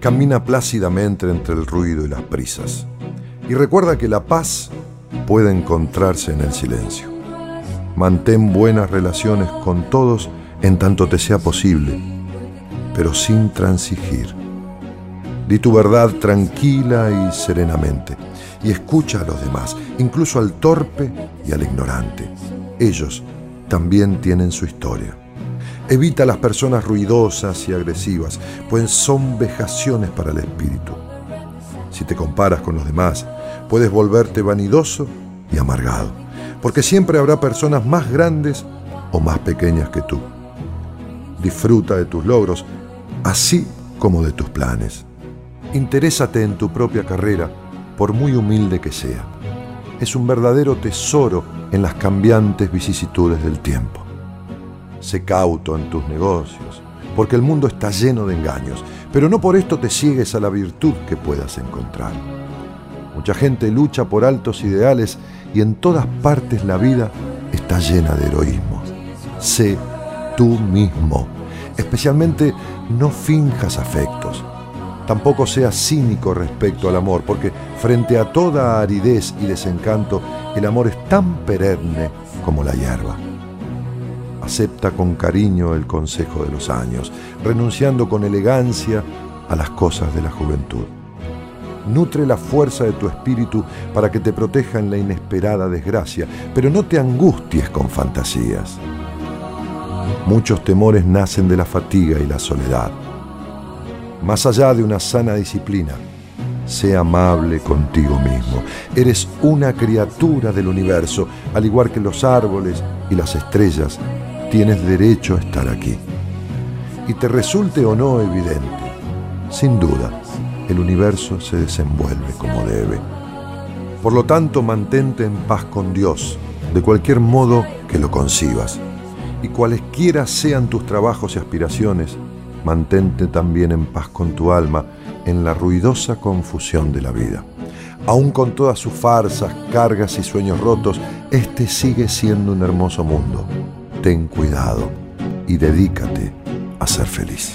Camina plácidamente entre el ruido y las prisas. Y recuerda que la paz puede encontrarse en el silencio. Mantén buenas relaciones con todos en tanto te sea posible, pero sin transigir. Di tu verdad tranquila y serenamente y escucha a los demás, incluso al torpe y al ignorante. Ellos también tienen su historia. Evita las personas ruidosas y agresivas, pues son vejaciones para el espíritu. Si te comparas con los demás, puedes volverte vanidoso y amargado, porque siempre habrá personas más grandes o más pequeñas que tú. Disfruta de tus logros, así como de tus planes. Interésate en tu propia carrera, por muy humilde que sea. Es un verdadero tesoro en las cambiantes vicisitudes del tiempo. Sé cauto en tus negocios, porque el mundo está lleno de engaños, pero no por esto te ciegues a la virtud que puedas encontrar. Mucha gente lucha por altos ideales y en todas partes la vida está llena de heroísmo. Sé tú mismo, especialmente no finjas afectos Tampoco seas cínico respecto al amor, porque frente a toda aridez y desencanto, el amor es tan perenne como la hierba. Acepta con cariño el consejo de los años, renunciando con elegancia a las cosas de la juventud. Nutre la fuerza de tu espíritu para que te proteja en la inesperada desgracia, pero no te angusties con fantasías. Muchos temores nacen de la fatiga y la soledad más allá de una sana disciplina. Sé amable contigo mismo. Eres una criatura del universo, al igual que los árboles y las estrellas. Tienes derecho a estar aquí. Y te resulte o no evidente, sin duda, el universo se desenvuelve como debe. Por lo tanto, mantente en paz con Dios, de cualquier modo que lo concibas. Y cualesquiera sean tus trabajos y aspiraciones, mantente también en paz con tu alma en la ruidosa confusión de la vida. Aún con todas sus farsas, cargas y sueños rotos, este sigue siendo un hermoso mundo. Ten cuidado y dedícate a ser feliz.